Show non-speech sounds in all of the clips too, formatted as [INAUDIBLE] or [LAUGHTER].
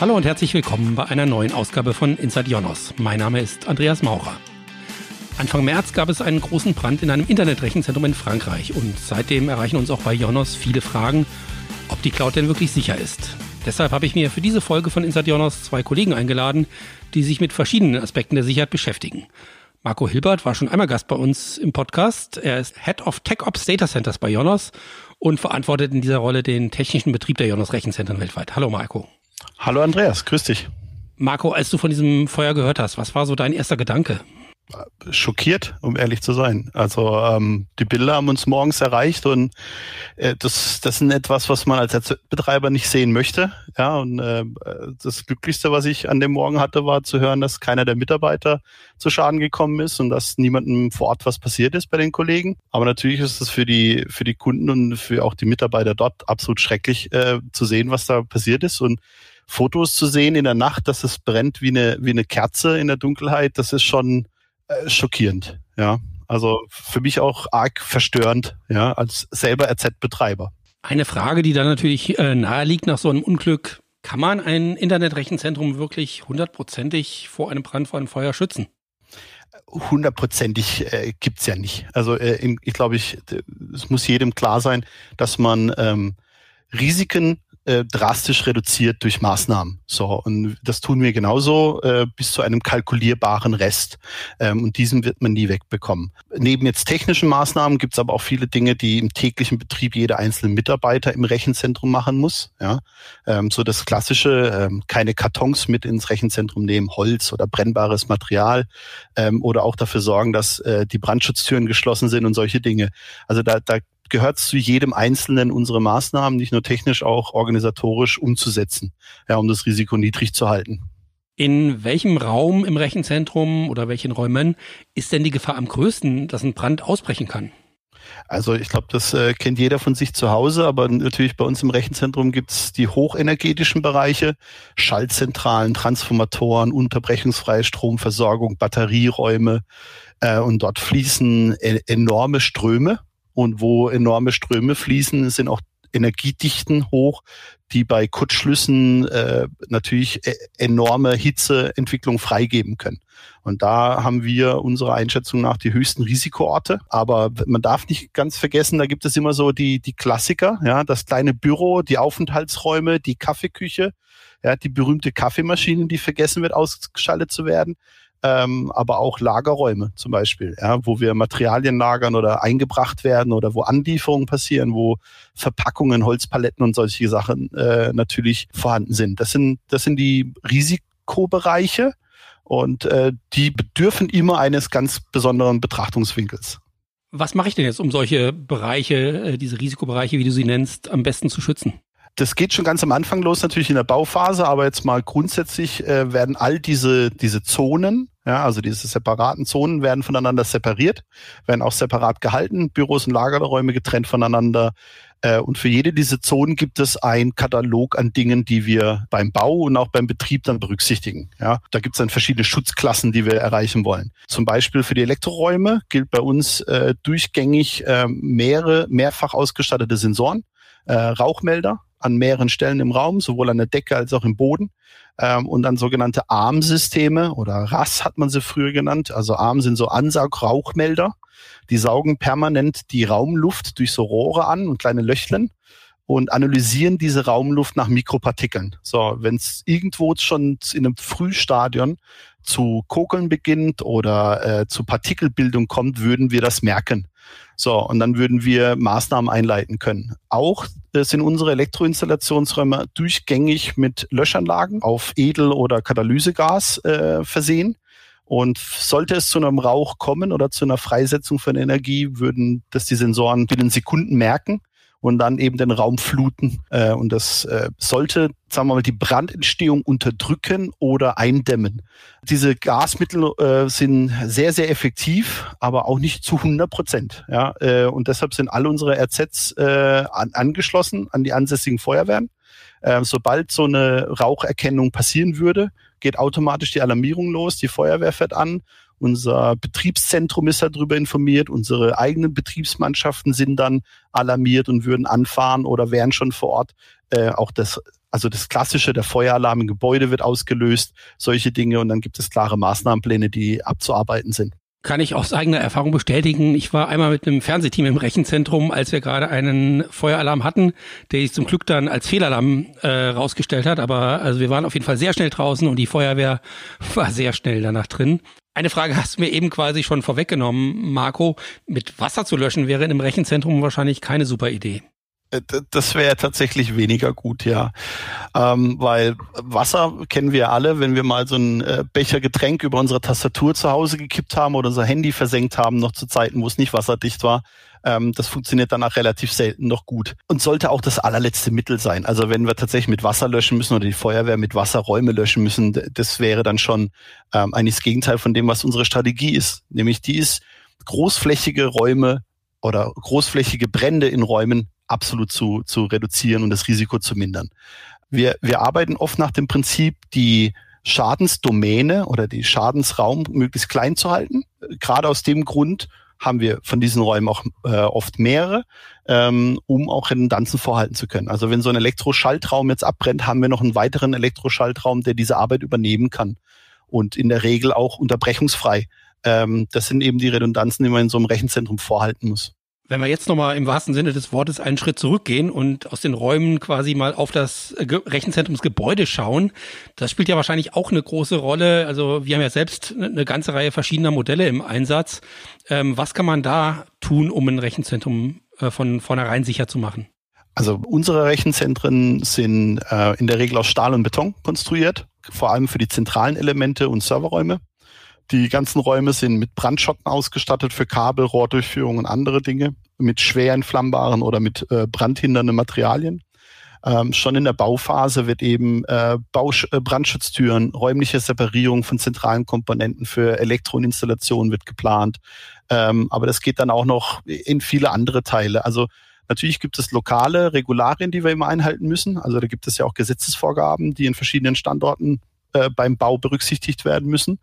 Hallo und herzlich willkommen bei einer neuen Ausgabe von Inside Jonos. Mein Name ist Andreas Maurer. Anfang März gab es einen großen Brand in einem Internetrechenzentrum in Frankreich und seitdem erreichen uns auch bei Jonos viele Fragen, ob die Cloud denn wirklich sicher ist. Deshalb habe ich mir für diese Folge von Inside Jonos zwei Kollegen eingeladen, die sich mit verschiedenen Aspekten der Sicherheit beschäftigen. Marco Hilbert war schon einmal Gast bei uns im Podcast. Er ist Head of Tech Ops Data Centers bei Jonos und verantwortet in dieser Rolle den technischen Betrieb der Jonos Rechenzentren weltweit. Hallo Marco. Hallo Andreas, grüß dich. Marco, als du von diesem Feuer gehört hast, was war so dein erster Gedanke? Schockiert, um ehrlich zu sein. Also ähm, die Bilder haben uns morgens erreicht und äh, das, das ist etwas, was man als Betreiber nicht sehen möchte. Ja, und äh, das Glücklichste, was ich an dem Morgen hatte, war zu hören, dass keiner der Mitarbeiter zu Schaden gekommen ist und dass niemandem vor Ort was passiert ist bei den Kollegen. Aber natürlich ist es für die für die Kunden und für auch die Mitarbeiter dort absolut schrecklich äh, zu sehen, was da passiert ist und Fotos zu sehen in der Nacht, dass es brennt wie eine, wie eine Kerze in der Dunkelheit, das ist schon äh, schockierend. Ja, also für mich auch arg verstörend, ja, als selber RZ-Betreiber. Eine Frage, die da natürlich äh, nahe liegt nach so einem Unglück. Kann man ein Internetrechenzentrum wirklich hundertprozentig vor einem Brand, vor einem Feuer schützen? hundertprozentig äh, gibt's ja nicht. Also äh, in, ich glaube, ich, es muss jedem klar sein, dass man ähm, Risiken äh, drastisch reduziert durch Maßnahmen. So, und das tun wir genauso äh, bis zu einem kalkulierbaren Rest. Ähm, und diesen wird man nie wegbekommen. Neben jetzt technischen Maßnahmen gibt es aber auch viele Dinge, die im täglichen Betrieb jeder einzelne Mitarbeiter im Rechenzentrum machen muss. Ja, ähm, so das klassische, ähm, keine Kartons mit ins Rechenzentrum nehmen, Holz oder brennbares Material ähm, oder auch dafür sorgen, dass äh, die Brandschutztüren geschlossen sind und solche Dinge. Also da, da gehört zu jedem Einzelnen unsere Maßnahmen, nicht nur technisch, auch organisatorisch umzusetzen, ja, um das Risiko niedrig zu halten. In welchem Raum im Rechenzentrum oder welchen Räumen ist denn die Gefahr am größten, dass ein Brand ausbrechen kann? Also ich glaube, das äh, kennt jeder von sich zu Hause, aber natürlich bei uns im Rechenzentrum gibt es die hochenergetischen Bereiche, Schaltzentralen, Transformatoren, unterbrechungsfreie Stromversorgung, Batterieräume äh, und dort fließen e enorme Ströme und wo enorme Ströme fließen, sind auch Energiedichten hoch, die bei Kurzschlüssen äh, natürlich e enorme Hitzeentwicklung freigeben können. Und da haben wir unserer Einschätzung nach die höchsten Risikoorte. Aber man darf nicht ganz vergessen, da gibt es immer so die, die Klassiker, ja, das kleine Büro, die Aufenthaltsräume, die Kaffeeküche, ja, die berühmte Kaffeemaschine, die vergessen wird, ausgeschaltet zu werden ähm, aber auch Lagerräume zum Beispiel, ja, wo wir Materialien lagern oder eingebracht werden oder wo Anlieferungen passieren, wo Verpackungen, Holzpaletten und solche Sachen äh, natürlich vorhanden sind. Das sind, das sind die Risikobereiche und äh, die bedürfen immer eines ganz besonderen Betrachtungswinkels. Was mache ich denn jetzt, um solche Bereiche, äh, diese Risikobereiche, wie du sie nennst, am besten zu schützen? Das geht schon ganz am Anfang los, natürlich in der Bauphase, aber jetzt mal grundsätzlich äh, werden all diese, diese Zonen, ja, also diese separaten Zonen werden voneinander separiert, werden auch separat gehalten, Büros und Lagerräume getrennt voneinander. Äh, und für jede dieser Zonen gibt es einen Katalog an Dingen, die wir beim Bau und auch beim Betrieb dann berücksichtigen. Ja, da gibt es dann verschiedene Schutzklassen, die wir erreichen wollen. Zum Beispiel für die Elektroräume gilt bei uns äh, durchgängig äh, mehrere mehrfach ausgestattete Sensoren, äh, Rauchmelder, an mehreren Stellen im Raum, sowohl an der Decke als auch im Boden. Ähm, und dann sogenannte ARM-Systeme oder RAS hat man sie früher genannt. Also ARM sind so Ansaugrauchmelder. Die saugen permanent die Raumluft durch so Rohre an und kleine Löchlen und analysieren diese Raumluft nach Mikropartikeln. So, wenn es irgendwo schon in einem Frühstadion zu Kokeln beginnt oder äh, zu Partikelbildung kommt, würden wir das merken. So, und dann würden wir Maßnahmen einleiten können. Auch äh, sind unsere Elektroinstallationsräume durchgängig mit Löschanlagen auf Edel- oder Katalysegas äh, versehen. Und sollte es zu einem Rauch kommen oder zu einer Freisetzung von Energie, würden das die Sensoren binnen Sekunden merken und dann eben den Raum fluten. Äh, und das äh, sollte, sagen wir mal, die Brandentstehung unterdrücken oder eindämmen. Diese Gasmittel äh, sind sehr, sehr effektiv, aber auch nicht zu 100 Prozent. Ja? Äh, und deshalb sind alle unsere RZs äh, an, angeschlossen an die ansässigen Feuerwehren. Äh, sobald so eine Raucherkennung passieren würde, geht automatisch die Alarmierung los, die Feuerwehr fährt an Unser Betriebszentrum ist darüber informiert. Unsere eigenen Betriebsmannschaften sind dann alarmiert und würden anfahren oder wären schon vor Ort. Äh, auch das, also das Klassische, der Feueralarm im Gebäude wird ausgelöst, solche Dinge. Und dann gibt es klare Maßnahmenpläne, die abzuarbeiten sind kann ich aus eigener Erfahrung bestätigen. Ich war einmal mit einem Fernsehteam im Rechenzentrum, als wir gerade einen Feueralarm hatten, der sich zum Glück dann als Fehlalarm äh, rausgestellt hat. Aber also wir waren auf jeden Fall sehr schnell draußen und die Feuerwehr [LAUGHS] war sehr schnell danach drin. Eine Frage hast du mir eben quasi schon vorweggenommen, Marco. Mit Wasser zu löschen wäre in einem Rechenzentrum wahrscheinlich keine super Idee. Äh, das wäre tatsächlich weniger gut, ja. Ähm, weil Wasser kennen wir alle, wenn wir mal so ein äh, Becher Getränk über unsere Tastatur zu Hause gekippt haben oder unser Handy versenkt haben, noch zu Zeiten, wo es nicht wasserdicht war. Ähm, das funktioniert danach relativ selten noch gut. Und sollte auch das allerletzte Mittel sein. Also wenn wir tatsächlich mit Wasser löschen müssen oder die Feuerwehr mit Wasser Räume löschen müssen, das wäre dann schon ähm, eigentlich das Gegenteil von dem, was unsere Strategie ist. Nämlich die ist, großflächige Räume oder großflächige Brände in Räumen absolut zu, zu reduzieren und das Risiko zu mindern. Wir, wir arbeiten oft nach dem Prinzip, die Schadensdomäne oder die Schadensraum möglichst klein zu halten. Gerade aus dem Grund haben wir von diesen Räumen auch äh, oft mehrere, ähm, um auch Redundanzen vorhalten zu können. Also wenn so ein Elektroschaltraum jetzt abbrennt, haben wir noch einen weiteren Elektroschaltraum, der diese Arbeit übernehmen kann und in der Regel auch unterbrechungsfrei. Ähm, das sind eben die Redundanzen, die man in so einem Rechenzentrum vorhalten muss. Wenn wir jetzt nochmal im wahrsten Sinne des Wortes einen Schritt zurückgehen und aus den Räumen quasi mal auf das Rechenzentrumsgebäude schauen, das spielt ja wahrscheinlich auch eine große Rolle. Also wir haben ja selbst eine ganze Reihe verschiedener Modelle im Einsatz. Ähm, was kann man da tun, um ein Rechenzentrum äh, von vornherein sicher zu machen? Also unsere Rechenzentren sind äh, in der Regel aus Stahl und Beton konstruiert, vor allem für die zentralen Elemente und Serverräume. Die ganzen Räume sind mit Brandschotten ausgestattet für Kabel, Rohrdurchführung und andere Dinge, mit schwer entflammbaren oder mit äh, brandhindernden Materialien. Ähm, schon in der Bauphase wird eben äh, Bausch äh, Brandschutztüren, räumliche Separierung von zentralen Komponenten für Elektro- und Installation wird geplant. Ähm, aber das geht dann auch noch in viele andere Teile. Also Natürlich gibt es lokale Regularien, die wir immer einhalten müssen. Also da gibt es ja auch Gesetzesvorgaben, die in verschiedenen Standorten äh, beim Bau berücksichtigt werden müssen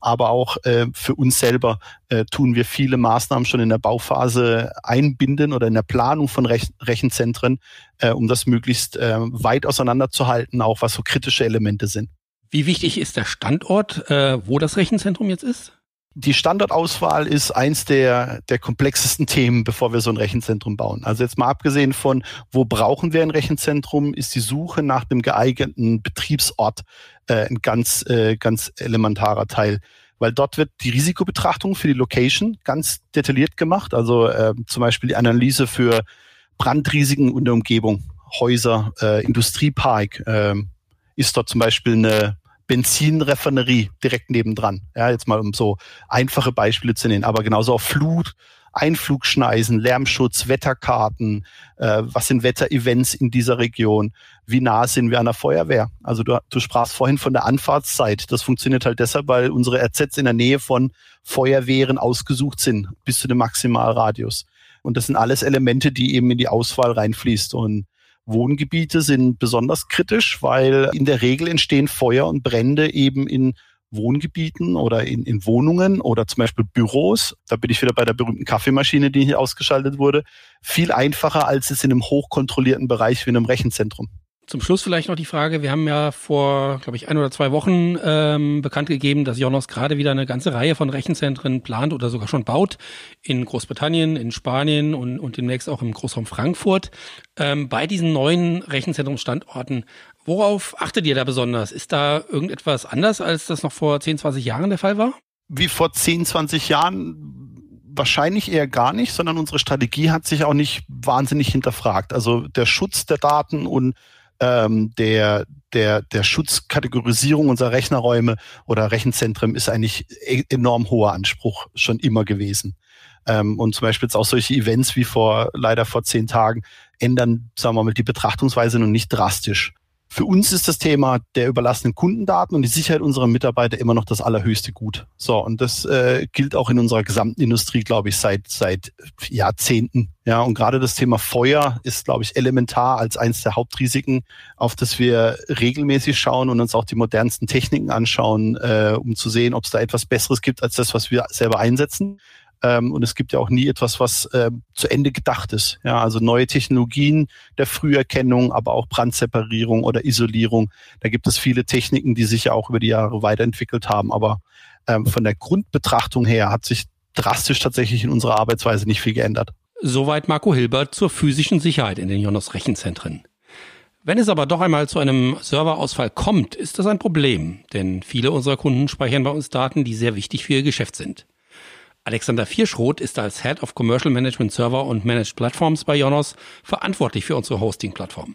aber auch äh, für uns selber äh, tun wir viele Maßnahmen schon in der Bauphase einbinden oder in der Planung von Rech Rechenzentren, äh, um das möglichst äh, weit auseinanderzuhalten, auch was so kritische Elemente sind. Wie wichtig ist der Standort, äh, wo das Rechenzentrum jetzt ist? Die Standortauswahl ist eins der, der komplexesten Themen, bevor wir so ein Rechenzentrum bauen. Also jetzt mal abgesehen von, wo brauchen wir ein Rechenzentrum, ist die Suche nach dem geeigneten Betriebsort äh, ein ganz, äh, ganz elementarer Teil. Weil dort wird die Risikobetrachtung für die Location ganz detailliert gemacht. Also äh, zum Beispiel die Analyse für Brandrisiken in der Umgebung, Häuser, äh, Industriepark. Äh, ist dort zum Beispiel eine Benzinrefinerie direkt nebendran. Ja, jetzt mal um so einfache Beispiele zu nennen, aber genauso auch Flut, Einflugschneisen, Lärmschutz, Wetterkarten, äh, was sind Wetterevents in dieser Region, wie nah sind wir an der Feuerwehr. Also du, du sprachst vorhin von der Anfahrtszeit. Das funktioniert halt deshalb, weil unsere RZs in der Nähe von Feuerwehren ausgesucht sind, bis zu dem Maximalradius. Und das sind alles Elemente, die eben in die Auswahl reinfließt. Und Wohngebiete sind besonders kritisch, weil in der Regel entstehen Feuer und Brände eben in Wohngebieten oder in, in Wohnungen oder zum Beispiel Büros. Da bin ich wieder bei der berühmten Kaffeemaschine, die hier ausgeschaltet wurde. Viel einfacher als es in einem hochkontrollierten Bereich wie in einem Rechenzentrum. Zum Schluss vielleicht noch die Frage, wir haben ja vor, glaube ich, ein oder zwei Wochen ähm, bekannt gegeben, dass Jonas gerade wieder eine ganze Reihe von Rechenzentren plant oder sogar schon baut in Großbritannien, in Spanien und, und demnächst auch im Großraum Frankfurt. Ähm, bei diesen neuen Rechenzentrumsstandorten, worauf achtet ihr da besonders? Ist da irgendetwas anders, als das noch vor 10, 20 Jahren der Fall war? Wie vor 10, 20 Jahren wahrscheinlich eher gar nicht, sondern unsere Strategie hat sich auch nicht wahnsinnig hinterfragt. Also der Schutz der Daten und ähm, der, der, der Schutzkategorisierung unserer Rechnerräume oder Rechenzentren ist eigentlich e-, enorm hoher Anspruch schon immer gewesen. Ähm, und zum Beispiel jetzt auch solche Events wie vor, leider vor zehn Tagen, ändern, sagen wir mal, die Betrachtungsweise noch nicht drastisch. Für uns ist das Thema der überlassenen Kundendaten und die Sicherheit unserer Mitarbeiter immer noch das allerhöchste Gut. So, und das äh, gilt auch in unserer gesamten Industrie, glaube ich, seit, seit Jahrzehnten. Ja, und gerade das Thema Feuer ist, glaube ich, elementar als eines der Hauptrisiken, auf das wir regelmäßig schauen und uns auch die modernsten Techniken anschauen, äh, um zu sehen, ob es da etwas Besseres gibt als das, was wir selber einsetzen. Ähm, und es gibt ja auch nie etwas, was äh, zu Ende gedacht ist. Ja, also neue Technologien der Früherkennung, aber auch Brandseparierung oder Isolierung. Da gibt es viele Techniken, die sich ja auch über die Jahre weiterentwickelt haben. Aber ähm, von der Grundbetrachtung her hat sich drastisch tatsächlich in unserer Arbeitsweise nicht viel geändert. Soweit Marco Hilbert zur physischen Sicherheit in den Jonas Rechenzentren. Wenn es aber doch einmal zu einem Serverausfall kommt, ist das ein Problem, denn viele unserer Kunden speichern bei uns Daten, die sehr wichtig für ihr Geschäft sind. Alexander Vierschroth ist als Head of Commercial Management Server und Managed Platforms bei Jonos verantwortlich für unsere Hosting-Plattform.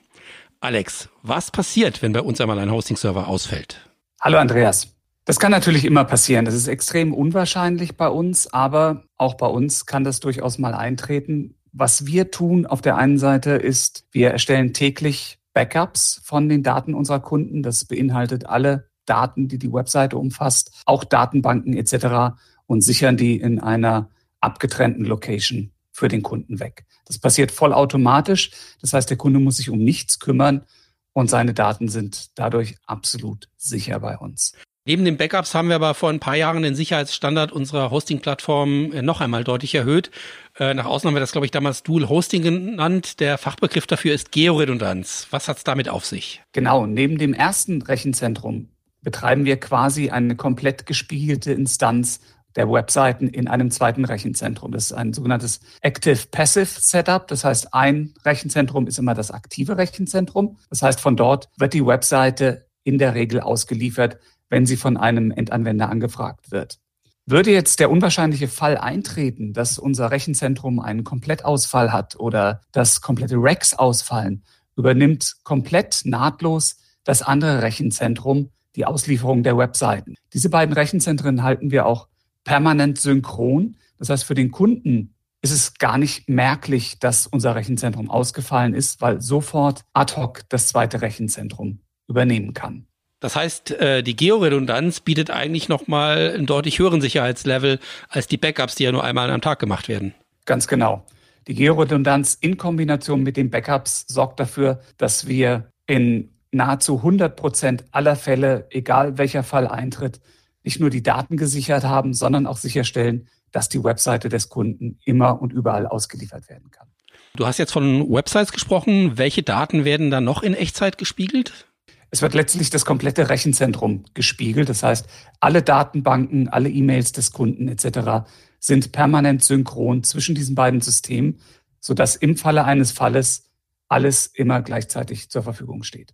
Alex, was passiert, wenn bei uns einmal ein Hosting-Server ausfällt? Hallo Andreas. Das kann natürlich immer passieren. Das ist extrem unwahrscheinlich bei uns, aber auch bei uns kann das durchaus mal eintreten. Was wir tun auf der einen Seite ist, wir erstellen täglich Backups von den Daten unserer Kunden. Das beinhaltet alle Daten, die die Webseite umfasst, auch Datenbanken etc und sichern die in einer abgetrennten Location für den Kunden weg. Das passiert vollautomatisch. Das heißt, der Kunde muss sich um nichts kümmern und seine Daten sind dadurch absolut sicher bei uns. Neben den Backups haben wir aber vor ein paar Jahren den Sicherheitsstandard unserer Hosting-Plattform äh, noch einmal deutlich erhöht. Äh, nach außen haben wir das, glaube ich, damals Dual Hosting genannt. Der Fachbegriff dafür ist Georedundanz. Was hat es damit auf sich? Genau, neben dem ersten Rechenzentrum betreiben wir quasi eine komplett gespiegelte Instanz der Webseiten in einem zweiten Rechenzentrum. Das ist ein sogenanntes Active-Passive Setup. Das heißt, ein Rechenzentrum ist immer das aktive Rechenzentrum. Das heißt, von dort wird die Webseite in der Regel ausgeliefert, wenn sie von einem Endanwender angefragt wird. Würde jetzt der unwahrscheinliche Fall eintreten, dass unser Rechenzentrum einen Komplettausfall hat oder dass komplette Racks ausfallen, übernimmt komplett nahtlos das andere Rechenzentrum die Auslieferung der Webseiten. Diese beiden Rechenzentren halten wir auch permanent synchron. Das heißt, für den Kunden ist es gar nicht merklich, dass unser Rechenzentrum ausgefallen ist, weil sofort ad hoc das zweite Rechenzentrum übernehmen kann. Das heißt, äh, die Georedundanz bietet eigentlich nochmal einen deutlich höheren Sicherheitslevel als die Backups, die ja nur einmal am Tag gemacht werden. Ganz genau. Die Georedundanz in Kombination mit den Backups sorgt dafür, dass wir in nahezu 100 Prozent aller Fälle, egal welcher Fall eintritt, nicht nur die Daten gesichert haben, sondern auch sicherstellen, dass die Webseite des Kunden immer und überall ausgeliefert werden kann. Du hast jetzt von Websites gesprochen. Welche Daten werden dann noch in Echtzeit gespiegelt? Es wird letztlich das komplette Rechenzentrum gespiegelt. Das heißt, alle Datenbanken, alle E-Mails des Kunden etc. sind permanent synchron zwischen diesen beiden Systemen, sodass im Falle eines Falles alles immer gleichzeitig zur Verfügung steht.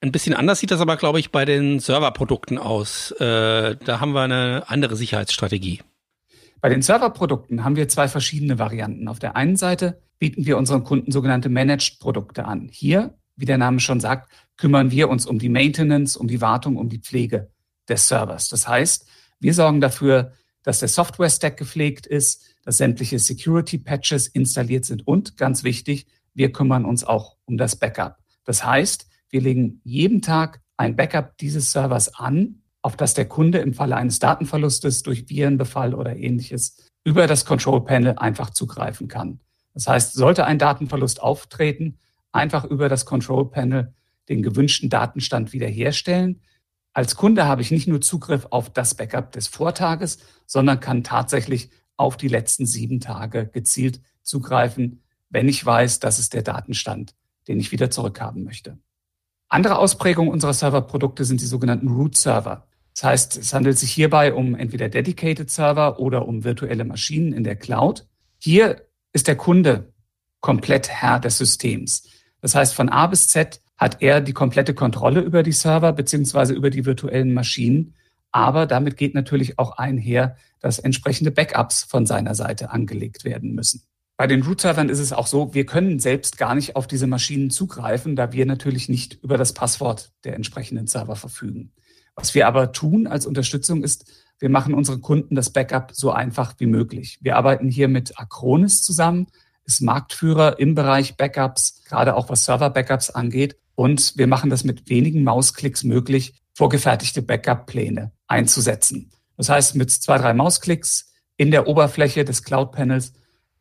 Ein bisschen anders sieht das aber, glaube ich, bei den Serverprodukten aus. Äh, da haben wir eine andere Sicherheitsstrategie. Bei den Serverprodukten haben wir zwei verschiedene Varianten. Auf der einen Seite bieten wir unseren Kunden sogenannte Managed-Produkte an. Hier, wie der Name schon sagt, kümmern wir uns um die Maintenance, um die Wartung, um die Pflege des Servers. Das heißt, wir sorgen dafür, dass der Software-Stack gepflegt ist, dass sämtliche Security-Patches installiert sind und, ganz wichtig, wir kümmern uns auch um das Backup. Das heißt, wir legen jeden Tag ein Backup dieses Servers an, auf das der Kunde im Falle eines Datenverlustes durch Virenbefall oder ähnliches über das Control Panel einfach zugreifen kann. Das heißt, sollte ein Datenverlust auftreten, einfach über das Control Panel den gewünschten Datenstand wiederherstellen. Als Kunde habe ich nicht nur Zugriff auf das Backup des Vortages, sondern kann tatsächlich auf die letzten sieben Tage gezielt zugreifen, wenn ich weiß, das ist der Datenstand, den ich wieder zurückhaben möchte. Andere Ausprägungen unserer Serverprodukte sind die sogenannten Root-Server. Das heißt, es handelt sich hierbei um entweder Dedicated Server oder um virtuelle Maschinen in der Cloud. Hier ist der Kunde komplett Herr des Systems. Das heißt, von A bis Z hat er die komplette Kontrolle über die Server beziehungsweise über die virtuellen Maschinen. Aber damit geht natürlich auch einher, dass entsprechende Backups von seiner Seite angelegt werden müssen. Bei den Root-Servern ist es auch so, wir können selbst gar nicht auf diese Maschinen zugreifen, da wir natürlich nicht über das Passwort der entsprechenden Server verfügen. Was wir aber tun als Unterstützung ist, wir machen unseren Kunden das Backup so einfach wie möglich. Wir arbeiten hier mit Acronis zusammen, ist Marktführer im Bereich Backups, gerade auch was Server-Backups angeht. Und wir machen das mit wenigen Mausklicks möglich, vorgefertigte Backup-Pläne einzusetzen. Das heißt, mit zwei, drei Mausklicks in der Oberfläche des Cloud-Panels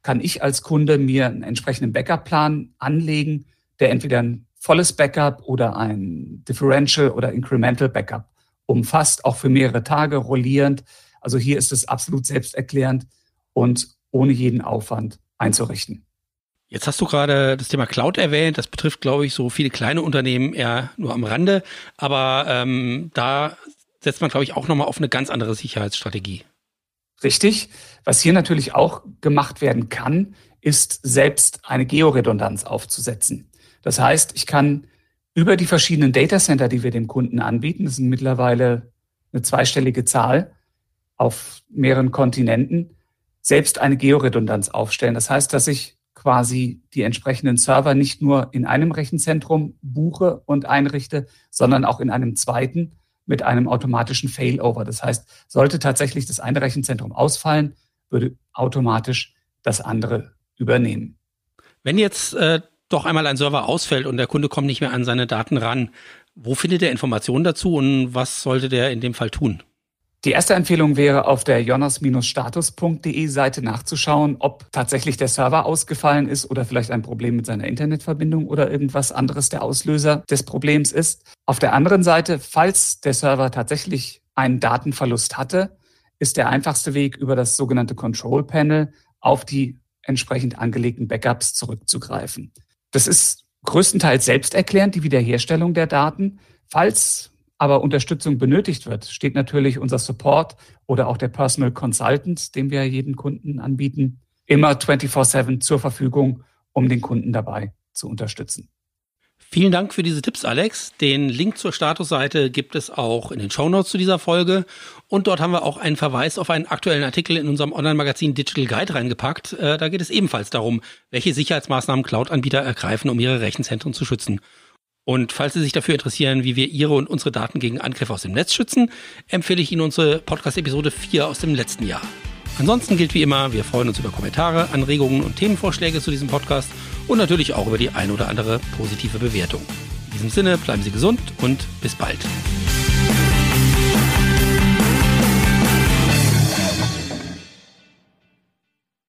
kann ich als Kunde mir einen entsprechenden Backup-Plan anlegen, der entweder ein volles Backup oder ein Differential oder Incremental Backup umfasst, auch für mehrere Tage rollierend. Also hier ist es absolut selbsterklärend und ohne jeden Aufwand einzurichten. Jetzt hast du gerade das Thema Cloud erwähnt. Das betrifft, glaube ich, so viele kleine Unternehmen eher nur am Rande. Aber ähm, da setzt man, glaube ich, auch nochmal auf eine ganz andere Sicherheitsstrategie. Richtig. Was hier natürlich auch gemacht werden kann, ist selbst eine Georedundanz aufzusetzen. Das heißt, ich kann über die verschiedenen Datacenter, die wir dem Kunden anbieten, das sind mittlerweile eine zweistellige Zahl auf mehreren Kontinenten, selbst eine Georedundanz aufstellen. Das heißt, dass ich quasi die entsprechenden Server nicht nur in einem Rechenzentrum buche und einrichte, sondern auch in einem zweiten mit einem automatischen Failover. Das heißt, sollte tatsächlich das eine Rechenzentrum ausfallen, würde automatisch das andere übernehmen. Wenn jetzt äh, doch einmal ein Server ausfällt und der Kunde kommt nicht mehr an seine Daten ran, wo findet er Informationen dazu und was sollte der in dem Fall tun? Die erste Empfehlung wäre, auf der jonas-status.de Seite nachzuschauen, ob tatsächlich der Server ausgefallen ist oder vielleicht ein Problem mit seiner Internetverbindung oder irgendwas anderes der Auslöser des Problems ist. Auf der anderen Seite, falls der Server tatsächlich einen Datenverlust hatte, ist der einfachste Weg über das sogenannte Control Panel auf die entsprechend angelegten Backups zurückzugreifen. Das ist größtenteils selbsterklärend, die Wiederherstellung der Daten. Falls aber Unterstützung benötigt wird, steht natürlich unser Support oder auch der Personal Consultant, den wir jedem Kunden anbieten, immer 24-7 zur Verfügung, um den Kunden dabei zu unterstützen. Vielen Dank für diese Tipps, Alex. Den Link zur Statusseite gibt es auch in den Shownotes zu dieser Folge. Und dort haben wir auch einen Verweis auf einen aktuellen Artikel in unserem Online-Magazin Digital Guide reingepackt. Äh, da geht es ebenfalls darum, welche Sicherheitsmaßnahmen Cloud-Anbieter ergreifen, um ihre Rechenzentren zu schützen. Und falls Sie sich dafür interessieren, wie wir Ihre und unsere Daten gegen Angriffe aus dem Netz schützen, empfehle ich Ihnen unsere Podcast-Episode 4 aus dem letzten Jahr. Ansonsten gilt wie immer, wir freuen uns über Kommentare, Anregungen und Themenvorschläge zu diesem Podcast und natürlich auch über die ein oder andere positive Bewertung. In diesem Sinne bleiben Sie gesund und bis bald.